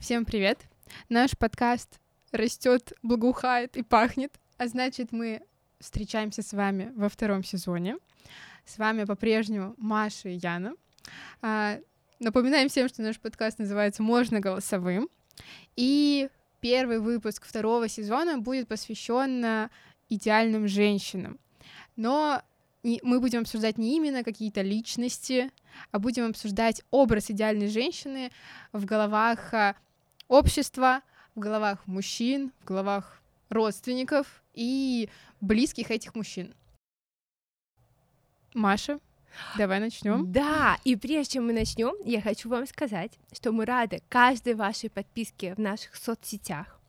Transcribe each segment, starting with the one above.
Всем привет! Наш подкаст растет, благоухает и пахнет, а значит мы встречаемся с вами во втором сезоне. С вами по-прежнему Маша и Яна. А, напоминаем всем, что наш подкаст называется «Можно голосовым». И первый выпуск второго сезона будет посвящен идеальным женщинам. Но мы будем обсуждать не именно какие-то личности, а будем обсуждать образ идеальной женщины в головах а, общества, в головах мужчин, в головах родственников и близких этих мужчин. Маша, давай начнем. Да, и прежде чем мы начнем, я хочу вам сказать, что мы рады каждой вашей подписке в наших соцсетях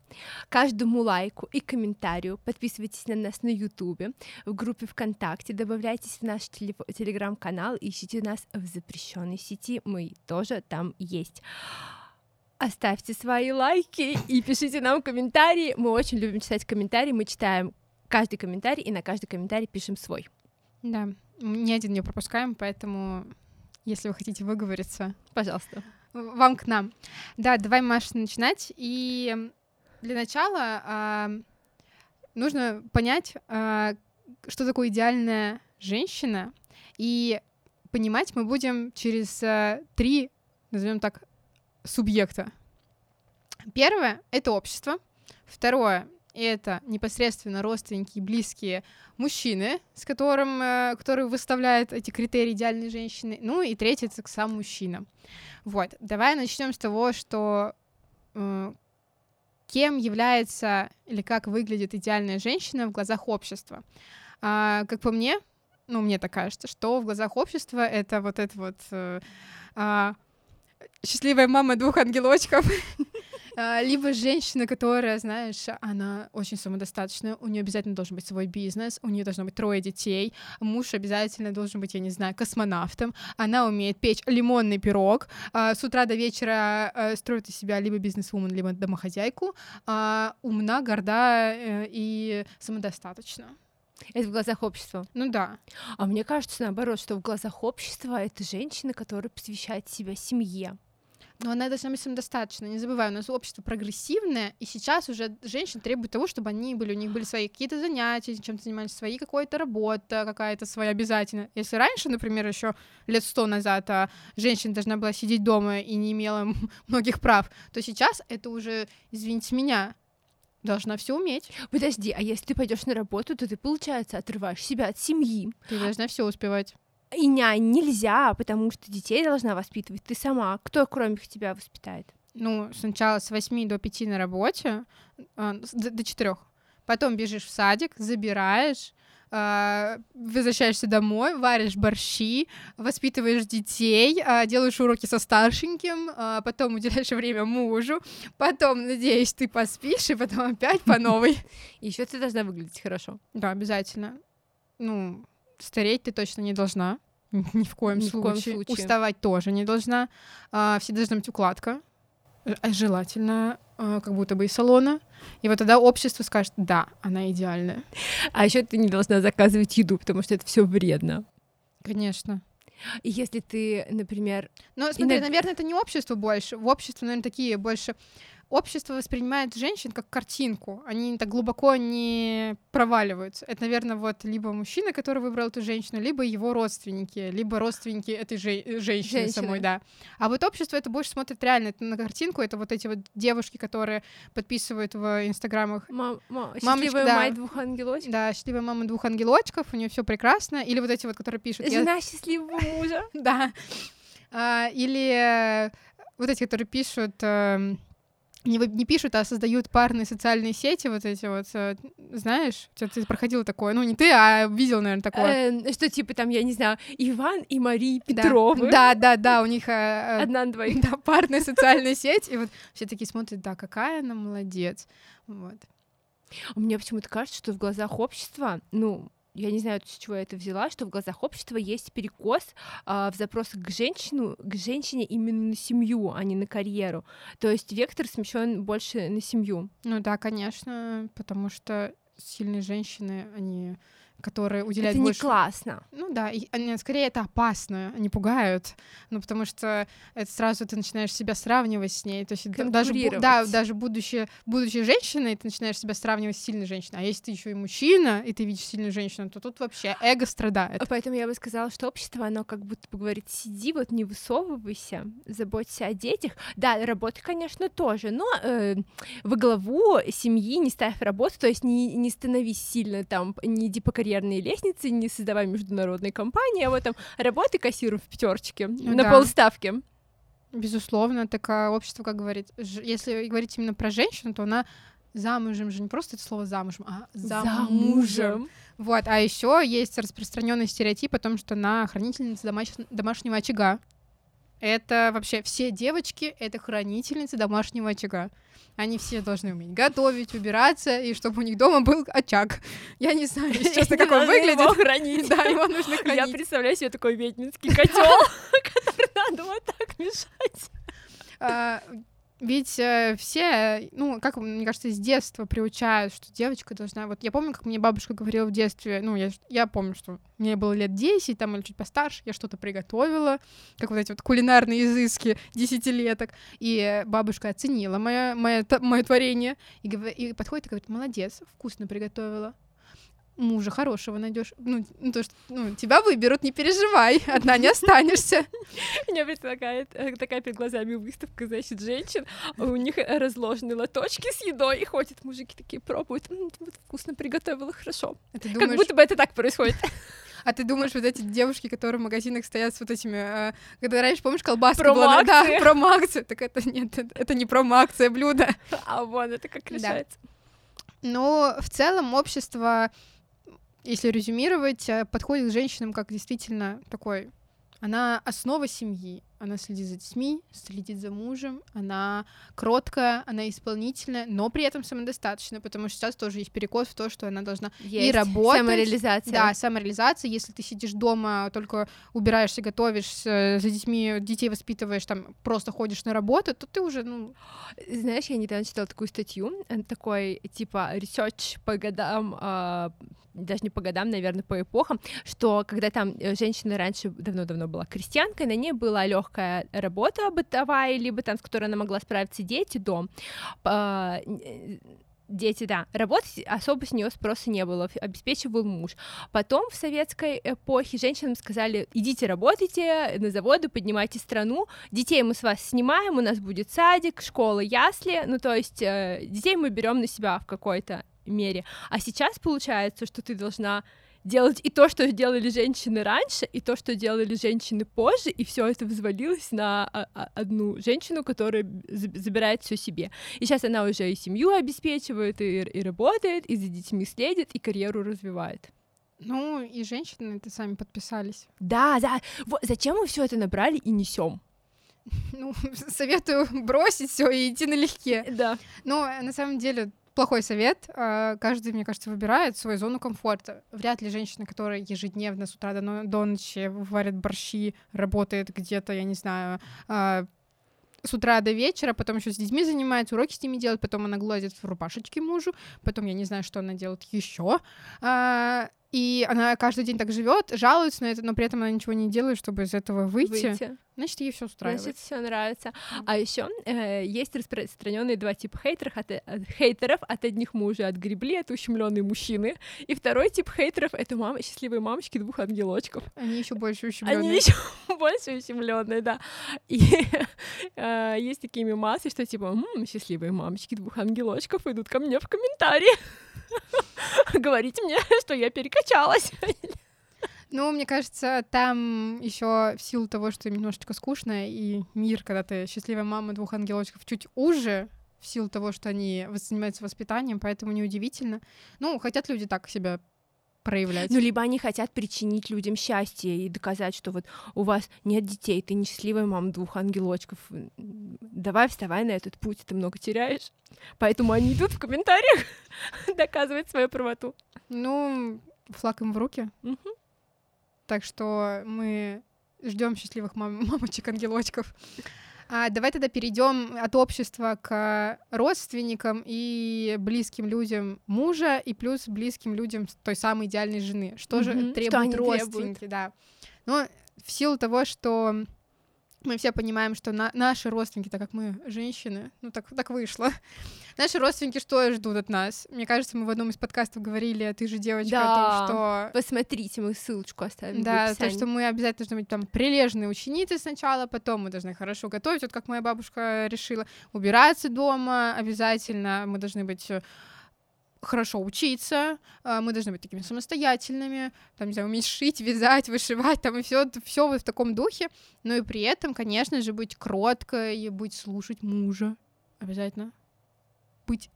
каждому лайку и комментарию. Подписывайтесь на нас на Ютубе, в группе ВКонтакте, добавляйтесь в наш телеграм-канал, ищите нас в запрещенной сети, мы тоже там есть. Оставьте свои лайки и пишите нам комментарии. Мы очень любим читать комментарии, мы читаем каждый комментарий и на каждый комментарий пишем свой. Да, ни один не пропускаем, поэтому если вы хотите выговориться, пожалуйста, вам к нам. Да, давай, Маша, начинать. И для начала э, нужно понять, э, что такое идеальная женщина, и понимать мы будем через э, три, назовем так, субъекта. Первое — это общество. Второе — это непосредственно родственники и близкие мужчины, с которым, э, которые выставляют эти критерии идеальной женщины. Ну и третье — это сам мужчина. Вот, давай начнем с того, что э, кем является или как выглядит идеальная женщина в глазах общества. А, как по мне, ну, мне так кажется, что в глазах общества это вот это вот э, а, счастливая мама двух ангелочков, А, либо женщина, которая, знаешь, она очень самодостаточная, у нее обязательно должен быть свой бизнес, у нее должно быть трое детей, муж обязательно должен быть, я не знаю, космонавтом, она умеет печь лимонный пирог, а, с утра до вечера э, строит из себя либо бизнес-вумен, либо домохозяйку, а, умна, горда э, и самодостаточна. Это в глазах общества. Ну да. А мне кажется, наоборот, что в глазах общества это женщина, которая посвящает себя семье. Но она должна быть самодостаточна. Не забывай, у нас общество прогрессивное, и сейчас уже женщин требуют того, чтобы они были, у них были свои какие-то занятия, чем-то занимались, свои какая-то работа, какая-то своя обязательно. Если раньше, например, еще лет сто назад а, женщина должна была сидеть дома и не имела многих прав, то сейчас это уже, извините меня, должна все уметь. Подожди, а если ты пойдешь на работу, то ты, получается, отрываешь себя от семьи. Ты должна все успевать. И нянь нельзя, потому что детей должна воспитывать ты сама. Кто, кроме тебя, воспитает? Ну, сначала с 8 до 5 на работе, а, до 4. Потом бежишь в садик, забираешь, возвращаешься домой, варишь борщи, воспитываешь детей, а, делаешь уроки со старшеньким, потом уделяешь время мужу, потом, надеюсь, ты поспишь, и потом опять по новой. Еще ты должна выглядеть хорошо. Да, обязательно. Ну, стареть ты точно не должна. Ни в коем, Ни случае. В коем случае. Уставать тоже не должна. А, все должна быть укладка. А желательно а, как будто бы из салона. И вот тогда общество скажет, да, она идеальная. А еще ты не должна заказывать еду, потому что это все вредно. Конечно. И если ты, например... Ну, смотри, иногда... наверное, это не общество больше. В обществе, наверное, такие больше общество воспринимает женщин как картинку, они так глубоко не проваливаются. Это, наверное, вот либо мужчина, который выбрал эту женщину, либо его родственники, либо родственники этой же женщины, женщины самой, да. А вот общество это больше смотрит реально это на картинку, это вот эти вот девушки, которые подписывают в инстаграмах. Мам, мам, счастливая да, мать двух ангелочков. Да, счастливая мама двух ангелочков, у нее все прекрасно. Или вот эти вот, которые пишут. Жена я... счастливого мужа. Да. А, или э, вот эти, которые пишут эм, не, не пишут, а создают парные социальные сети, вот эти вот, э, знаешь, что ты проходил такое, ну не ты, а видел, наверное, такое. Э, что типа там, я не знаю, Иван и Мария Петровы. Да, да, да, у них э, одна на двоих. Да, парная социальная сеть, и вот все такие смотрят, да, какая она молодец, вот. Мне почему-то кажется, что в глазах общества, ну, я не знаю, с чего я это взяла, что в глазах общества есть перекос а, в запросах к женщину, к женщине именно на семью, а не на карьеру. То есть вектор смещен больше на семью. Ну да, конечно, потому что сильные женщины, они которые уделяют это больше... не классно. Ну да, и, они, скорее это опасно, они пугают, ну потому что это сразу ты начинаешь себя сравнивать с ней, то есть да- даже да, даже будучи, будучи женщиной, ты начинаешь себя сравнивать с сильной женщиной, а если ты еще и мужчина, и ты видишь сильную женщину, то тут вообще эго страдает. Поэтому я бы сказала, что общество, оно как будто бы говорит, сиди, вот не высовывайся, заботься о детях. Да, работа, конечно, тоже, но э, во главу семьи не ставь работу, то есть не, не становись сильно там, не иди по карьерной лестнице, не создавай международные компании, а вот там работай кассиром в пятерочке Ну на да. полставки. Безусловно, такое общество, как говорит, если говорить именно про женщину, то она замужем же не просто это слово замужем, а замужем. Вот, а еще есть распространенный стереотип о том, что она хранительница домаш- домашнего очага. Это вообще все девочки — это хранительницы домашнего очага. Они все должны уметь готовить, убираться, и чтобы у них дома был очаг. Я не знаю, если честно, как он Надо его выглядит. хранить. Да, его нужно Я хранить. представляю себе такой ведьминский котел, который надо вот так мешать. Ведь э, все, ну, как мне кажется, с детства приучают, что девочка должна... Вот я помню, как мне бабушка говорила в детстве, ну, я, я помню, что мне было лет 10, там, или чуть постарше, я что-то приготовила, как вот эти вот кулинарные изыски десятилеток, и бабушка оценила мое, мое, мое творение, и, и подходит и говорит, молодец, вкусно приготовила. Мужа хорошего найдешь. Ну, ну, то, что ну, тебя выберут, не переживай, одна не останешься. Меня предлагает э, такая перед глазами выставка, значит, женщин. а У них э, разложены лоточки с едой, и ходят мужики такие, пробуют. «М, вот вкусно приготовила, хорошо. А Как будто бы это так происходит. А ты думаешь, вот эти девушки, которые в магазинах стоят с вот этими, э, когда раньше, помнишь, колбаска была? Да, промоакция. Так это нет, это, не промоакция блюдо. А вон это как Да. решается. Но в целом общество, если резюмировать, э, подходит к женщинам как действительно такой... Она основа семьи. Она следит за детьми, следит за мужем, она кроткая, она исполнительная, но при этом самодостаточная, потому что сейчас тоже есть перекос в то, что она должна Есть работать. Самореализация. Да, самореализация. Если ты сидишь дома, только убираешься, готовишь, за детьми, детей воспитываешь, там просто ходишь на работу, то ты уже, ну, Знаешь, я недавно читала такую статью, э, такой типа research по годам, а, даже не по годам, наверное, по эпохам, что когда там э, женщина раньше давно-давно была крестьянкой, на ней была легкая работа бытовая, либо там, с которой она могла справиться, дети, дом. Э, Дети, да, работать особо с нее спроса не было, обеспечивал муж. Потом в советской эпохе женщинам сказали, идите работайте на заводы, поднимайте страну, детей мы с вас снимаем, у нас будет садик, школа, ясли, ну то есть э, детей мы берем на себя в какой-то мере. А сейчас получается, что ты должна делать и то, что делали женщины раньше, и то, что делали женщины позже, и все это взвалилось на а, а, одну женщину, которая забирает все себе. И сейчас она уже и семью обеспечивает, и, и работает, и за детьми следит, и карьеру развивает. ну и женщины это сами подписались. Да, да. Вот зачем мы все это набрали и несем? Ну, советую бросить все и идти налегке. Да. Но э, на самом деле плохой совет. А, Каждый, мне кажется, выбирает свою зону комфорта. Вряд ли женщина, которая ежедневно с утра до, до ночи варит борщи, работает где-то, я не знаю, а, с утра до вечера, потом еще с детьми занимается, уроки с ними делает, потом она гладит в рубашечке мужу, потом я не знаю, что она делает еще. И она каждый день так живет, жалуется на это, но при этом она ничего не делает, чтобы из этого выйти. Выйти. Значит, ей все устраивает. Значит, все нравится. А еще есть распространенные два типа хейтеров от, от- хейтеров от одних мы уже отгребли, это ущемленные мужчины. И второй тип хейтеров это мамы, счастливые мамочки двух ангелочков. Они еще больше Они ущемленные. еще больше ущемленные, да. И э, есть такие мемасы, что типа «М, счастливые мамочки двух ангелочков идут ко мне в комментарии. Говорите мне, что я перекачалась. Ну, мне кажется, там еще в силу того, что немножечко скучно, и мир, когда ты счастливая мама двух ангелочков, чуть уже, в силу того, что они занимаются воспитанием, поэтому неудивительно. Ну, хотят люди так себя проявлять. Ну, либо они хотят причинить людям счастье и доказать, что вот у вас нет детей, ты несчастливая мама двух ангелочков. Давай вставай на этот путь, ты много теряешь. Поэтому они идут в комментариях доказывать свою правоту. Ну, флаг им в руки. Так что мы ждем счастливых мам- мамочек-ангелочков. А давай тогда перейдем от общества к родственникам и близким людям мужа и плюс близким людям той самой идеальной жены. Что Мгм. же Что требуют они родственники, требуют? да. Ну, в силу того, что мы все понимаем, что на- наши родственники, так как мы женщины, ну так, так вышло, наши родственники что ждут от нас? Мне кажется, мы в одном из подкастов говорили, «А ты же девочка, о Да. том, что Посмотрите, мы ссылочку оставим. да, то, что мы обязательно должны быть там прилежные ученицы сначала, потом мы должны хорошо готовить, вот как моя бабушка решила, убираться дома обязательно, мы должны быть э, хорошо учиться, а, мы должны быть такими самостоятельными, там, не знаю, уметь шить, вязать, вышивать, там, и все, все вот в таком духе, но и при этом, конечно же, быть кроткой, быть слушать мужа, обязательно, быть,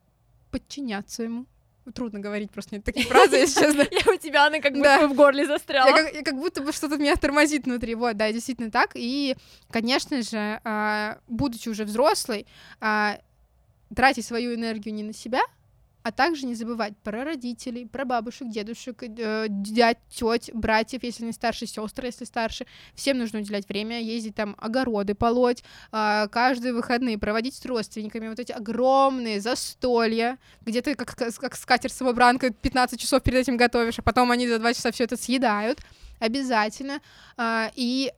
подчиняться ему. Трудно говорить просто нет такие фразы, если честно. Я у тебя она как будто бы в горле Я застряла. как, я как будто бы что-то меня тормозит внутри. Вот, да, действительно так. И, конечно же, а, будучи уже взрослой, а, тратить свою энергию не на себя, а также не забывать про родителей, про бабушек, дедушек, э, дядь, теть, братьев, если они старше, сестры, если старше. Всем нужно уделять время, ездить там огороды полоть, а, каждые выходные проводить с родственниками. Вот эти огромные застолья, где ты как, как, скатерть-самобранка 15 часов перед этим готовишь, а потом они за 2 часа все это съедают. Обязательно. А, и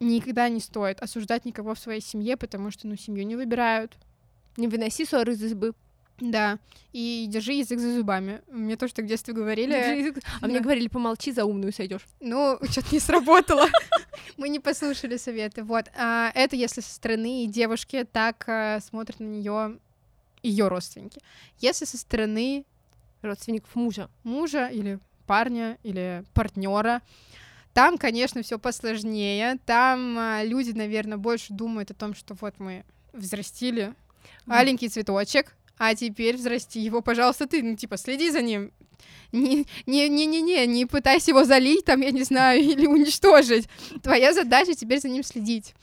никогда не стоит осуждать никого в своей семье, потому что, ну, семью не выбирают. Не выноси ссоры из избы. Да, и держи язык за зубами. Мне тоже так в детстве говорили. Держи. А мне говорили, помолчи, за умную сойдешь. Ну, что-то не сработало. Мы не послушали советы. Вот. А, это если со стороны девушки так а, смотрят на нее ее родственники. Если со стороны Родственников мужа. мужа или парня или партнера. Там, конечно, все посложнее. Там а, люди, наверное, больше думают о том, что вот мы взрастили маленький цветочек, а теперь взрасти его, пожалуйста, ты, ну, типа, следи за ним. Не-не-не-не, не пытайся его залить, там, я не знаю, или уничтожить. Твоя задача теперь за ним следить.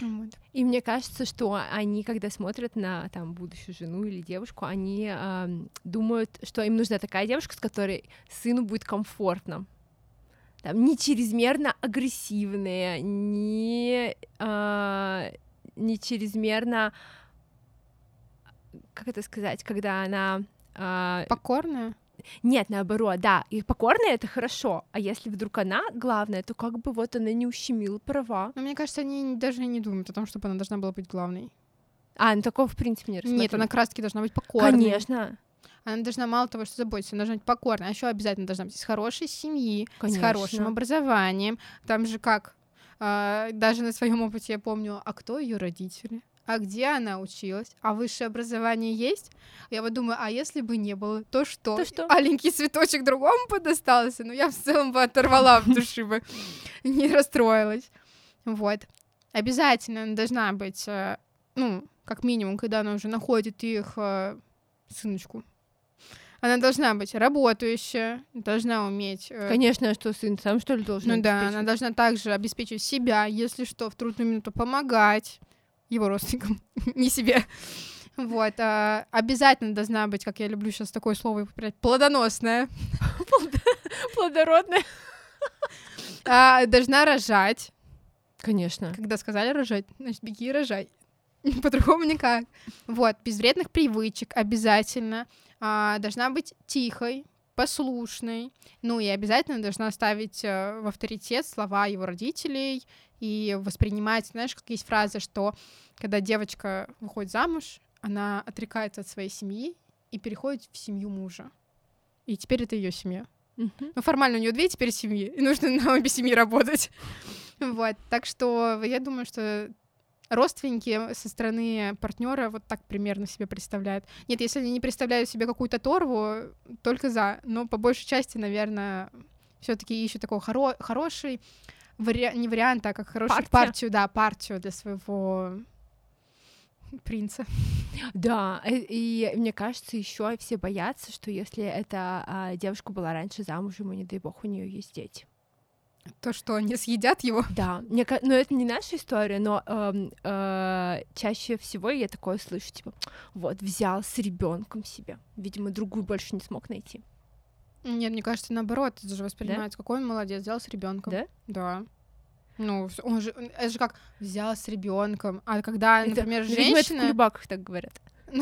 Вот. И мне кажется, что они, когда смотрят на там будущую жену или девушку, они ам, думают, что им нужна такая девушка, с которой сыну будет комфортно. Там, не чрезмерно агрессивная, не, а, не чрезмерно, как это сказать, когда она а, Покорная. нет, наоборот, да, и покорная это хорошо, а если вдруг она главная, то как бы вот она не ущемила права. Но мне кажется, они даже не думают о том, чтобы она должна была быть главной. А, ну такого в принципе не Нет, она как должна быть покорной. Конечно. Она должна мало того, что заботиться, она должна быть покорной, а еще обязательно должна быть из хорошей семьи, с Конечно. хорошим образованием. Там же как, а, даже на своем опыте я помню, а кто ее родители? А где она училась? А высшее образование есть? Я вот думаю, а если бы не было, то что? То что? Аленький цветочек другому бы достался? Ну, я в целом бы оторвала в души бы, не расстроилась. Вот. Обязательно она должна быть, э, ну, как минимум, когда она уже находит их э, сыночку. Она должна быть работающая, должна уметь... э, Конечно, а что сын сам что ли должен? ну да, она должна также обеспечивать себя, если что, в трудную минуту помогать его родственникам, не себе. Вот. а, обязательно должна быть, как я люблю сейчас такое слово употреблять, плодоносная. плодородная. А, должна рожать. Конечно. Когда сказали рожать, значит, беги и рожай. По-другому никак. Вот, без вредных привычек обязательно. А, должна быть тихой, послушной. Ну и обязательно должна ставить э, в авторитет слова его родителей и воспринимать, знаешь, как есть фраза, что когда девочка выходит замуж, она отрекается от своей семьи и переходит в семью мужа. И теперь это ее семья. Мгм. Ну, формально у нее две теперь семьи, и нужно на обе семьи работать. Вот, так что я думаю, что родственники со стороны партнера вот так примерно себе представляют. Нет, если они не представляют себе какую-то торву, только за. Но по большей части, наверное, все-таки ищут такой хоро- хороший вари- не вариант, а как хорошую Партия. партию, да, партию для своего принца. Да, э, и мне кажется, еще все боятся, что если эта а, девушка была раньше замужем, и не дай бог у нее есть дети. То, что они съедят его. Да, мне, но это не наша история, но эм, э, чаще всего я такое слышу, типа, вот взял с ребенком себе, видимо, другую больше не смог найти. Нет, мне кажется, наоборот, это же воспринимается, какой он молодец, взял с ребенком. Да? Да. Ну, он же, это же как взял с ребенком, а когда, Это- например, ну, видимо, это в женщина, кулебаках так говорят.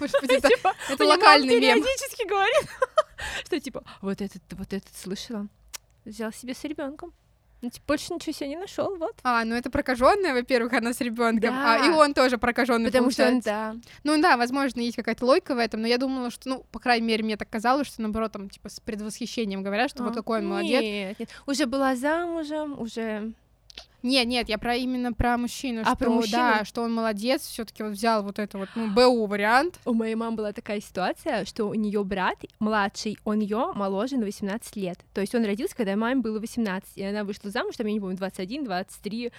может быть, это, Типа, это локальный мем. периодически говорит, что типа, вот этот, вот этот слышала, взял себе с ребенком. Ну, типа, больше ничего себе не нашел, вот. А, ну это прокаженная, во-первых, она с ребенком, а и Да. он тоже прокаженный. Потому что он, получается. да. Ну да, возможно, есть какая-то логика в этом, но я думала, что, ну, по крайней мере, мне так казалось, что наоборот, там, типа, с предвосхищением говорят, что вот А, какой он молодец. Нет, нет. Уже была замужем, уже... Нет, нет, я про именно про мужчину, А, что про мужчину? да, что он молодец, все-таки вот взял вот это вот, ну, БУ вариант. У моей мамы была такая ситуация, что у нее брат младший, он ее моложе на 18 лет. То есть он родился, когда маме было 18, и она вышла замуж, там, я не помню, 21, 23.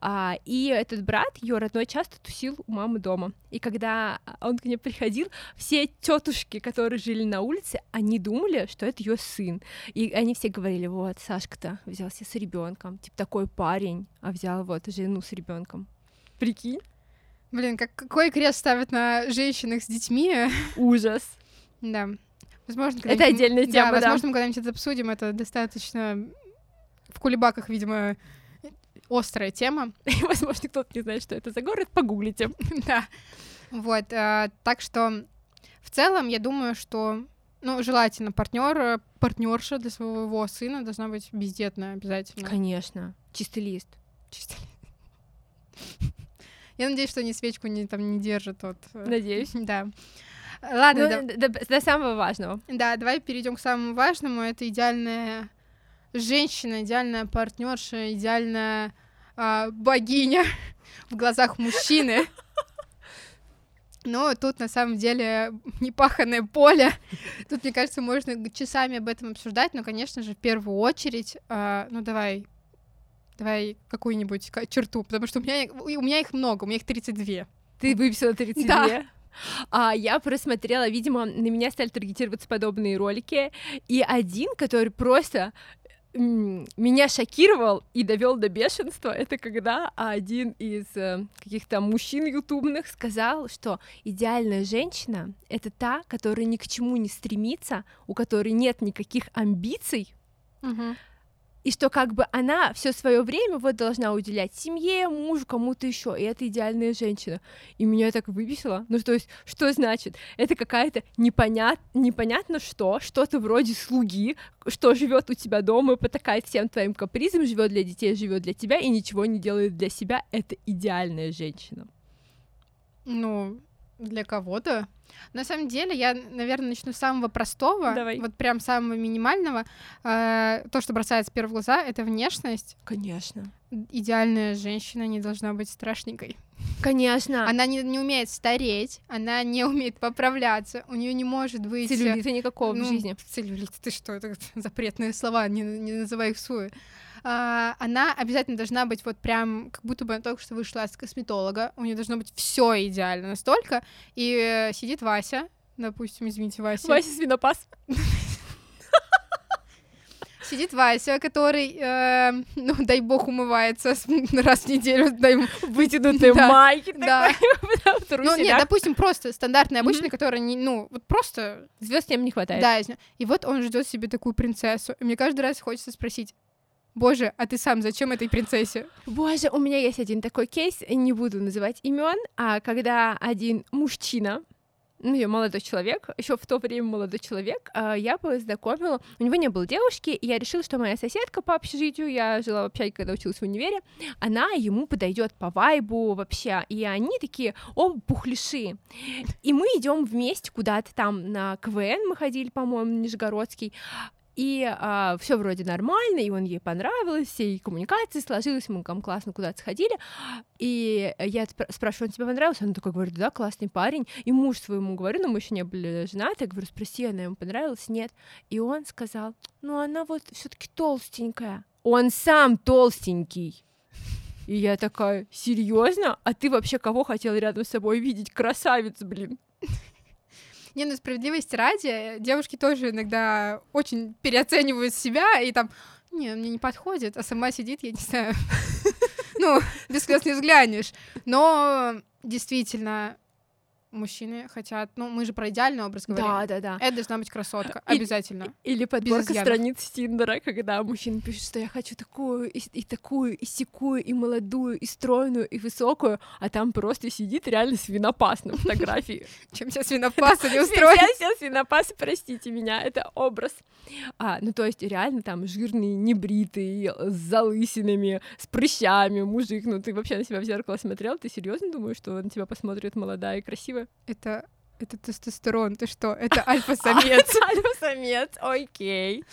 А, и этот брат, ее родной, часто тусил у мамы дома. И когда он к ней приходил, все тетушки, которые жили на улице, они думали, что это ее сын. И они все говорили: вот, Сашка-то взялся с ребенком, типа такой парень, а взял вот жену с ребенком. Прикинь, Блин, как, какой крест ставят на женщинах с детьми. ужас. да. Возможно, Это отдельная да, тема, да. возможно, мы когда-нибудь это обсудим. Это достаточно в кулебаках, видимо, острая тема. И, возможно, кто-то не знает, что это за город, погуглите. да. Вот, а, так что в целом я думаю, что ну, желательно партнер, партнерша для своего сына должна быть бездетная обязательно. Конечно. Чистый лист. Чисто. Я надеюсь, что они свечку не, там, не держат от... э, Надеюсь. Да. Ладно, Ну, да- до, до самого важного. Да, давай перейдем к самому важному. Это идеальная женщина, идеальная партнерша, идеальная а, богиня в глазах мужчины. Но тут на самом деле непаханное поле. Тут, мне кажется, можно часами об этом обсуждать, но, конечно же, в первую очередь, а, ну давай, давай какую-нибудь ка- черту, потому что у меня, у меня их много, у меня их 32. Ты выписала 32. Да. А я просмотрела, видимо, на меня стали таргетироваться подобные ролики, и один, который просто меня шокировал и довел до бешенства, это когда один из э, каких-то мужчин ютубных сказал, что идеальная женщина — это та, которая ни к чему не стремится, у которой нет никаких амбиций, и что как бы она все свое время вот должна уделять семье, мужу, кому-то еще, и это идеальная женщина. И меня так выбесило. Ну, то есть, что значит? Это какая-то непонят... непонятно что, что-то вроде слуги, что живет у тебя дома потакает всем твоим капризам, живет для детей, живет для тебя и ничего не делает для себя. Это идеальная женщина. Ну, для кого-то. На самом деле, я, наверное, начну с самого простого, Давай. вот прям самого минимального. Э, То, что бросается в первые глаза, это внешность. Конечно. Идеальная женщина не должна быть страшненькой. Конечно. Она не, не умеет стареть, она не умеет поправляться, у нее не может быть... э, Целлюлита никакого ну, в жизни. Целлюлит, ты что, это запретные слова, не, не называй их суе. А, она обязательно должна быть вот прям, как будто бы она только что вышла из косметолога, у нее должно быть все идеально настолько, и сидит Вася, допустим, извините, Вася, Вася свинопас. сидит Вася, который, э, ну, дай бог, умывается раз в неделю, дай Вытянутые Да, майки. да. такой, Ну, нет, допустим, просто стандартный, Мгм. обычный, который, не, ну, вот просто Звезд нем не хватает. Да, и вот он ждет себе такую принцессу. И мне каждый раз хочется спросить, Боже, а ты сам зачем этой принцессе? Боже, у меня есть один такой кейс, не буду называть имен, а когда один мужчина, ну, я молодой человек, еще в то время молодой человек, а, я познакомила, у него не было девушки, и я решила, что моя соседка по общежитию, я жила в общаге, когда училась в универе, она ему подойдет по вайбу вообще, и они такие оба пухляши. И мы идем вместе куда-то там на КВН, мы ходили, по-моему, Нижегородский, и все вроде нормально, и он ей понравилось, все и коммуникации сложилось, мы там классно куда-то сходили. И я спр- спрашиваю, он тебе понравился? Он такой говорит, да, классный парень. И муж своему говорю, но мы еще не были женаты, я говорю, спроси, она ему понравилась? Нет. И он сказал, ну она вот все-таки толстенькая. Он сам толстенький. И я такая, серьезно? А ты вообще кого хотел рядом с собой видеть? Красавец, блин. Не, ну справедливости ради, э, девушки тоже иногда очень переоценивают себя и там, не, мне не подходит, а сама сидит, я не знаю, ну, без слез не взглянешь. Но действительно, мужчины хотят, ну, мы же про идеальный образ говорим. Да, да, да. Это должна быть красотка, И- обязательно. Или подборка страниц Тиндера, когда мужчина пишет, что я хочу такую, и, и такую, и секую, и молодую, и стройную, и высокую, а там просто сидит реально свинопас на фотографии. Чем тебя свинопасы не Все, устроит. все свинопасы, простите меня, это образ. А, ну, то есть, реально там жирный, небритый, с залысинами, с прыщами мужик. Ну, ты вообще на себя в зеркало смотрел? Ты серьезно думаешь, что на тебя посмотрит молодая и красивая? Это, это тестостерон, ты что? Это альфа-самец. Альфа-самец, окей.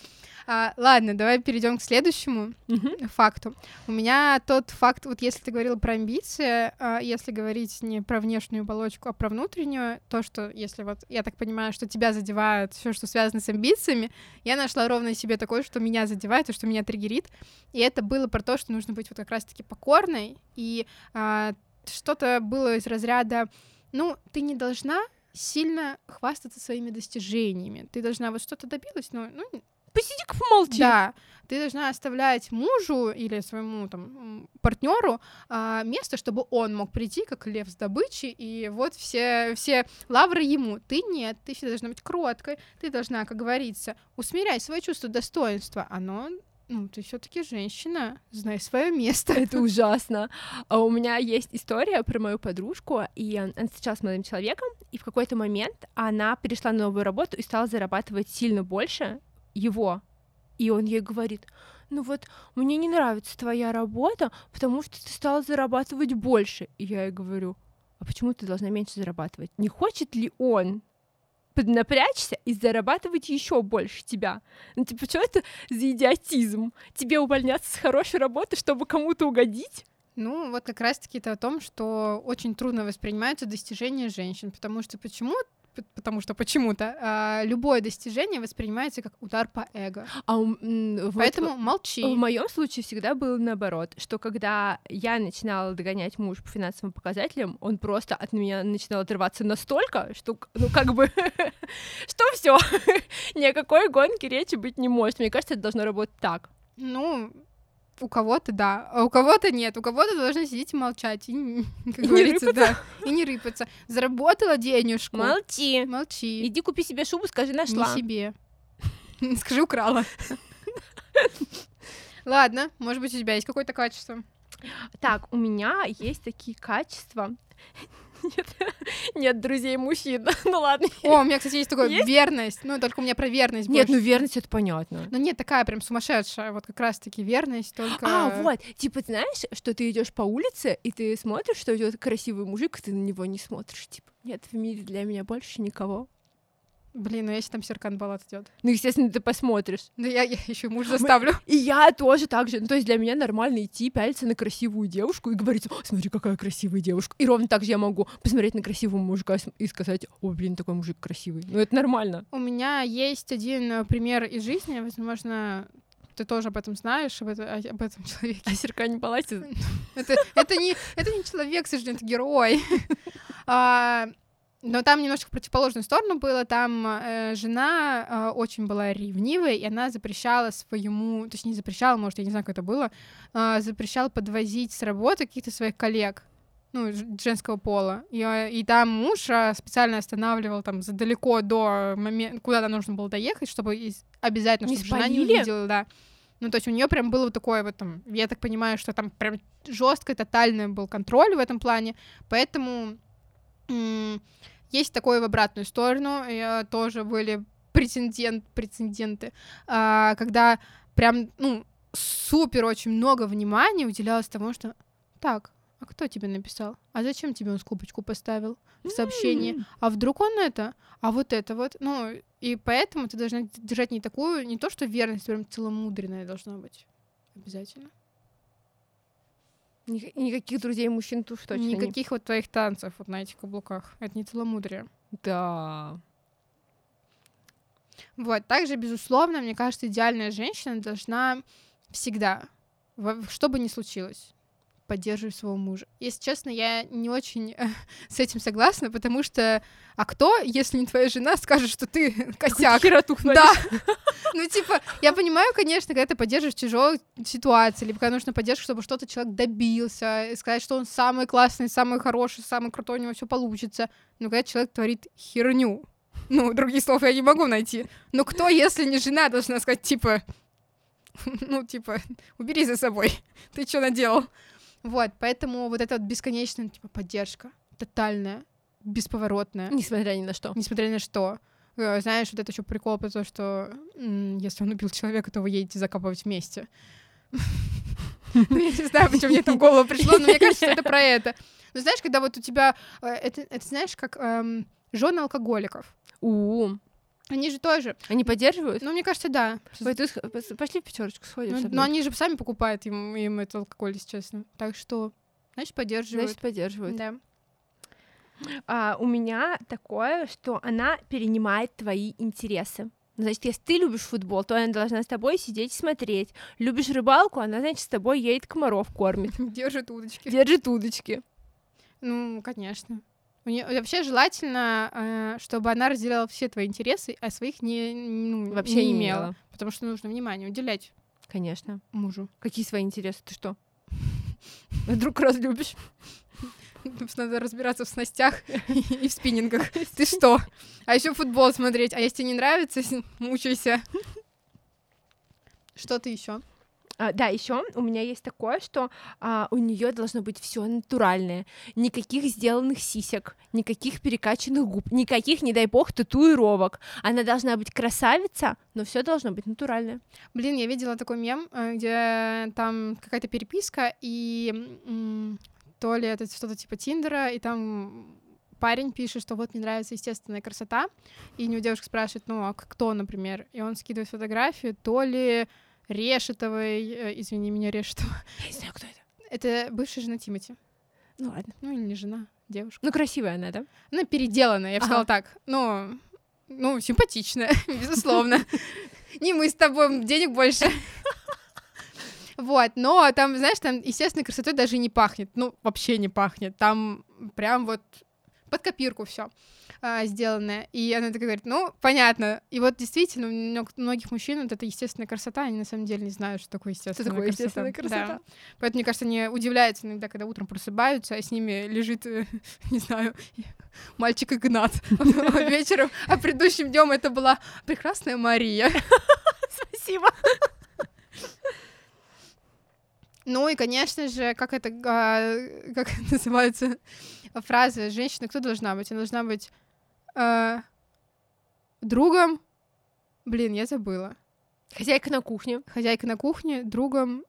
А, ладно, давай перейдем к следующему Мгм. факту. У меня тот факт, вот если ты говорил про амбиции, а, если говорить не про внешнюю оболочку, а про внутреннюю, то, что если вот, я так понимаю, что тебя задевает все, что связано с амбициями, я нашла ровно себе такое, что меня задевает и что меня триггерит, и это было про то, что нужно быть вот как раз-таки покорной, и а, что-то было из разряда, ну, ты не должна сильно хвастаться своими достижениями. Ты должна вот что-то добилась, но ну, Посиди-ка помолчи. да, ты должна оставлять мужу или своему там партнеру место, чтобы он мог прийти как лев с добычей, и вот все, все лавры ему. Ты нет, ты всегда должна быть кроткой, ты должна, как говорится, усмирять свое чувство достоинства. Оно, ну, ты все-таки женщина, знай свое место. Это ужасно. А у меня есть история про мою подружку, и он- она встречалась с молодым человеком, и в какой-то момент она перешла на новую работу и стала зарабатывать сильно больше его. И он ей говорит, ну вот, мне не нравится твоя работа, потому что ты стала зарабатывать больше. И я ей говорю, а почему ты должна меньше зарабатывать? Не хочет ли он поднапрячься и зарабатывать еще больше тебя. Ну, типа, что это за идиотизм? Тебе увольняться с хорошей работы, чтобы кому-то угодить? Ну, вот как раз-таки это о том, что очень трудно воспринимаются достижения женщин, потому что почему потому что почему-то а, любое достижение воспринимается как удар по эго. А у- вот Поэтому молчи. В моем случае всегда было наоборот, что когда я начинала догонять муж по финансовым показателям, он просто от меня начинал отрываться настолько, что, ну, как бы, что все, ни о какой гонке речи быть не может. Мне кажется, это должно работать так. Ну, у кого-то да, а у кого-то нет. У кого-то должны сидеть и молчать. И, не- как И не говорится, да. И не рыпаться. Заработала денежку. Молчи. Молчи. Иди купи себе шубу, скажи, Не нашла. себе. Скажи, украла. Ладно, может быть, у тебя есть какое-то качество. Так, у меня есть такие качества. Нет, нет друзей мужчин. ну ладно. О, у меня, кстати, есть такое Есть? верность. Ну, только у меня про верность Нет, ну верность это понятно. Ну нет, такая прям сумасшедшая, вот как раз-таки верность, только... А, вот, типа, знаешь, что ты идешь по улице, и ты смотришь, что идет красивый мужик, и ты на него не смотришь. Типа, нет в мире для меня больше никого. Блин, ну если там Серкан Балат идет. Ну, естественно, ты посмотришь. Ну я, я еще муж заставлю. И я тоже так же. Ну, то есть для меня нормально идти, пялиться на красивую девушку и говорить, «О, смотри, какая красивая девушка. И ровно так же я могу посмотреть на красивого мужика и сказать, о, блин, такой мужик красивый. Ну, это нормально. У меня есть один э, пример из жизни, возможно, ты тоже об этом знаешь, об, это- об этом человеке. А Серка не палатит. Это, это, не, это не человек, к сожалению, это герой. Но там немножко в противоположную сторону было. Там э, жена э, очень была ревнивой, и она запрещала своему, точнее, не запрещала, может, я не знаю, как это было, а, запрещала подвозить с работы каких-то своих коллег ну, женского пола. И, э, и там муж а, специально останавливал там за далеко до момента, куда нужно было доехать, чтобы из- обязательно, Не чтобы жена не спалили? увидела, да. Ну, то есть у нее прям было вот такое вот там, я так понимаю, что там прям жесткий, тотальный был контроль в этом плане, поэтому есть такое в обратную сторону, тоже были прецедент, прецеденты, а, когда прям, ну, супер очень много внимания уделялось тому, что так, а кто тебе написал? А зачем тебе он скобочку поставил в сообщении? А вдруг он это? А вот это вот? Ну, и поэтому ты должна держать не такую, не то, что верность, прям целомудренная должна быть. Обязательно. Ник- Никаких друзей мужчин тут точно не- Никаких вот твоих танцев вот на этих каблуках. Это не целомудрие. Да. Вот, также, безусловно, мне кажется, идеальная женщина должна всегда, во- что бы ни случилось, поддерживай своего мужа. Если честно, я не очень э, с этим согласна, потому что а кто, если не твоя жена, скажет, что ты косяк? Да. Ну, типа, я понимаю, конечно, когда ты поддерживаешь тяжелую ситуацию, либо когда нужно поддержку, чтобы что-то человек добился, и сказать, что он самый классный, самый хороший, самый крутой, у него все получится. Но когда человек творит херню, ну, других слов я не могу найти. Но кто, если не жена, должна сказать, типа, ну, типа, убери за собой, ты что наделал? Вот, поэтому вот эта вот бесконечная, типа, поддержка, тотальная, бесповоротная. Несмотря ни на что. Несмотря ни на что. Э, знаешь, вот это еще прикол про то, что если он убил человека, то вы едете закапывать вместе. Ну, я не знаю, почему мне это в голову пришло, но мне кажется, это про это. Ну, знаешь, когда вот у тебя... э, Это, это знаешь, как эм, жены алкоголиков. У, Они же тоже... Они поддерживают? Ну, мне кажется, да. Ой, ты пошли в пятерочку сходим. Ну, но они же сами покупают им, им этот алкоголь, если честно. Так что, значит, поддерживают. Значит, поддерживают. да. А, у меня такое, что она перенимает твои интересы. Ну, Значит, если ты любишь футбол, то она должна с тобой сидеть и смотреть. Любишь рыбалку, она, значит, с тобой едет комаров кормит. Держит удочки. Держит удочки. Ну, конечно. У неё- вообще желательно, э, чтобы она разделяла все твои интересы, а своих не, ну, Вообще не не имела. имела. Потому что нужно внимание уделять Конечно. мужу. Какие свои интересы? Ты что? Вдруг разлюбишь? Надо разбираться в снастях и в спиннингах. Ты что? А еще футбол смотреть. А если тебе не нравится, мучайся. Что ты еще? А, да, еще у меня есть такое, что а, у нее должно быть все натуральное. Никаких сделанных сисек, никаких перекачанных губ, никаких, не дай бог, татуировок. Она должна быть красавица, но все должно быть натуральное. Блин, я видела такой мем, э, где там какая-то переписка, и то ли это что-то типа Тиндера, и там парень пишет, что вот мне нравится естественная красота, и у него девушка спрашивает, ну, а кто, например? И он скидывает фотографию, то ли Решетовой, э, извини меня, Решетова. Я не знаю, кто это. Это бывшая жена Тимати. Ну ладно. Ну, или не жена, девушка. Ну, красивая она, да? Она переделанная, я бы сказала Ага. так. Ну, ну, симпатичная, безусловно. Не мы с тобой, денег больше. Вот, но там, знаешь, там естественной красотой даже не пахнет. Ну, вообще не пахнет. Там прям вот под копирку все сделанное. И она такая говорит, ну, понятно. И вот действительно, у мно- многих мужчин вот эта естественная красота, они на самом деле не знают, что такое естественная такое красота. естественная красота? Да. Поэтому, мне кажется, они удивляются иногда, когда утром просыпаются, а с ними лежит, э, не знаю, мальчик Игнат. А Вечером, а предыдущим днем это была прекрасная Мария. Спасибо. Ну и, конечно же, как это, а, как называется фраза «женщина кто должна быть?» Она должна быть а, другом, блин, я забыла, Хозяйка на кухне. хозяйка на кухне, другом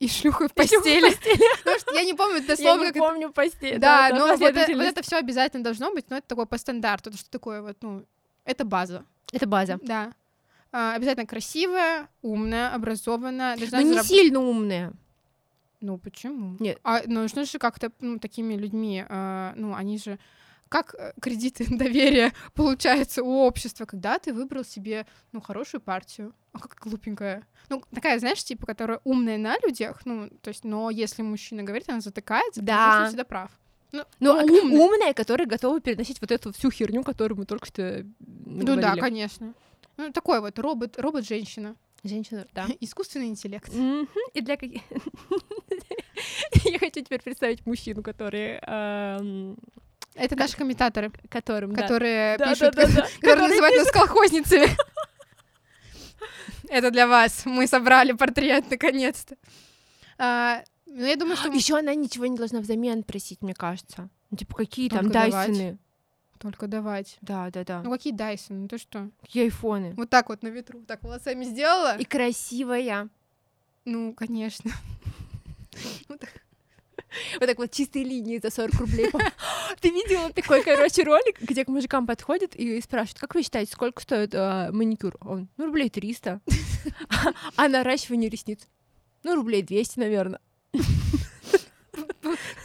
и шлюхой в постели. Потому что я не помню Я дословно, не как это помню постель. Да, но вот это, все обязательно должно быть, но это такое по стандарту, что такое вот, ну, это база, Это база. да. А, обязательно красивая, умная, образованная. Но не сильно умная. Ну почему? Нет. А нужно же как-то ну, такими людьми, а, ну они же как э, кредиты доверия получаются у общества, когда ты выбрал себе ну хорошую партию, а как глупенькая. Ну, такая, знаешь, типа, которая умная на людях, ну, то есть, но если мужчина говорит, она затыкается, Да. потому что он всегда прав. Ну, ну, умная. умная. умная, которая готова переносить вот эту всю херню, которую мы только что Ну да, конечно. Ну, такой вот робот, робот-женщина. Женщина, да. Искусственный интеллект. Мгм. И для каких... Я хочу теперь представить мужчину, который... эм, Это наши комментаторы, Которым, которые Да, пишут, да, да, да. которые называют нас колхозницами. Это для вас. Мы собрали портрет наконец-то. А, Ну, я думаю, что Еще она ничего не должна взамен просить, мне кажется. Ну, типа, какие там давать. Дайсоны? только давать. Да, да, да. Ну, какие Дайсон? Ну, ты что? Какие айфоны? Вот так вот на ветру, так волосами сделала? И красивая. Ну, конечно. Вот так вот чистые линии за 40 рублей. Ты видела такой, короче, ролик, где к мужикам подходят и спрашивают, как вы считаете, сколько стоит а, маникюр? Он, ну, рублей 300. А наращивание ресниц? Ну, рублей 200, наверное.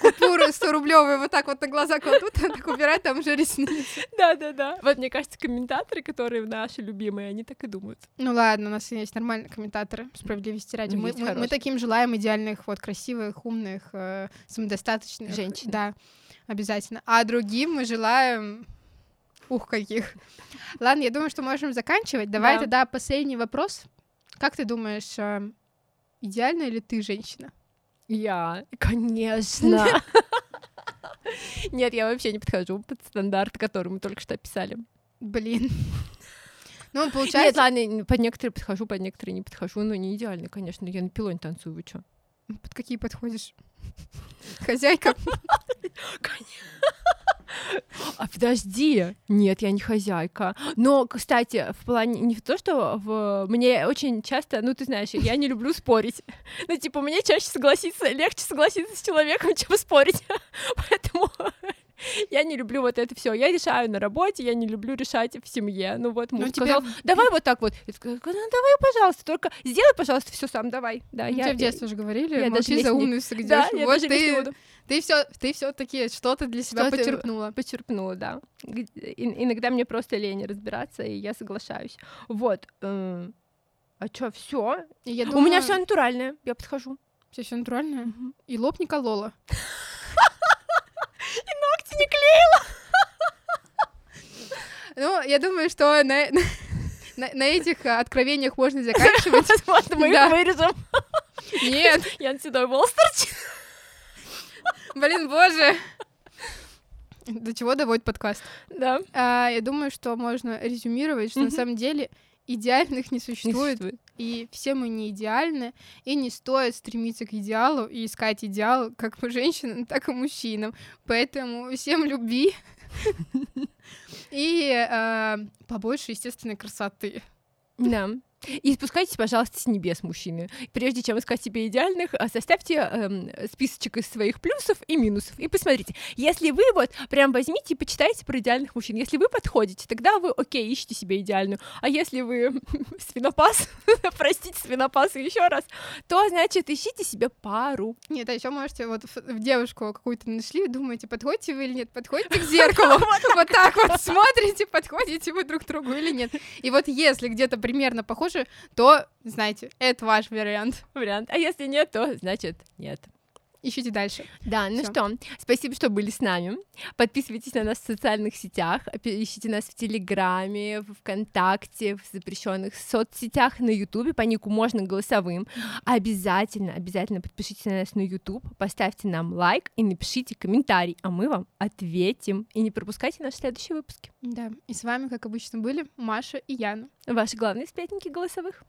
Купюры 100 рублевые вот так вот на глаза кладут, а так убирать там уже ресницы. Да-да-да. Вот мне кажется, комментаторы, которые наши любимые, они так и думают. Ну ладно, у нас есть нормальные комментаторы, справедливости ради. Мы, мы- мы таким желаем идеальных, вот, красивых, умных, э, самодостаточных. Женщин. Да, обязательно. А другим мы желаем... Ух, каких. Ладно, я думаю, что можем заканчивать. Давай Да. тогда последний вопрос. Как ты думаешь, э, идеальная ли ты женщина? Я, конечно. Нет, я вообще не подхожу под стандарт, который мы только что описали. Блин. Ну, Нет, получается... ладно, н- под некоторые подхожу, под некоторые не подхожу, но не идеально, конечно. Я на пилоне танцую, вы чё? Под какие подходишь? Хозяйка? А подожди, нет, я не хозяйка. Но, кстати, в плане не в то, что в... мне очень часто, ну ты знаешь, я не люблю спорить. Ну типа мне чаще согласиться, легче согласиться с человеком, чем спорить. Поэтому я не люблю вот это все. Я решаю на работе, я не люблю решать в семье. Ну вот муж Ну, сказал, в- давай вот так вот. Я такая, ну давай, пожалуйста, только сделай, пожалуйста, все сам, давай. Да, Ну, я тебе в детстве уже говорили, я молчи, даже за умную сойдёшь. Да, я Вот даже лезть не ты, буду. ты все, ты все таки что-то для себя Что-то- почерпнула. почерпнула, да. Ин- Иногда мне просто лень разбираться, и я соглашаюсь. Вот. э, А чё, все? И я У меня все натуральное, я подхожу. все все натурально. И лоб не колола. Не клеила. Ну, я думаю, что на, на, на этих откровениях можно заканчивать. Возможно, мы Да. их вырежем. Нет, Ян седой волос блин, боже. До чего доводит подкаст? Да. А, я думаю, что можно резюмировать, что на Мгм. самом деле идеальных не существует, существует. и все мы не идеальны, и не стоит стремиться к идеалу и искать идеал как по женщинам, так и мужчинам. Поэтому всем любви и а, побольше естественной красоты. Да. И спускайтесь, пожалуйста, с небес, мужчины. Прежде чем искать себе идеальных, а, составьте эм, списочек из своих плюсов и минусов. И посмотрите, если вы вот прям возьмите и почитайте про идеальных мужчин. Если вы подходите, тогда вы, окей, ищите себе идеальную. А если вы свинопас, простите, свинопас еще раз, то, значит, ищите себе пару. Нет, а еще можете вот в, в девушку какую-то нашли, думаете, подходите вы или нет, подходите к зеркалу, вот так вот смотрите, подходите вы друг другу или нет. И вот если где-то примерно похоже, то, знаете, это ваш вариант. Вариант. А если нет, то, значит, нет. Ищите дальше. Да, ну Всё. что, спасибо, что были с нами. Подписывайтесь на нас в социальных сетях, ищите нас в Телеграме, в ВКонтакте, в запрещенных соцсетях, на Ютубе, по нику можно голосовым. Обязательно, обязательно подпишитесь на нас на Ютуб, поставьте нам лайк и напишите комментарий, а мы вам ответим. И не пропускайте наши следующие выпуски. Да, и с вами, как обычно, были Маша и Яна. Ваши главные сплетники голосовых.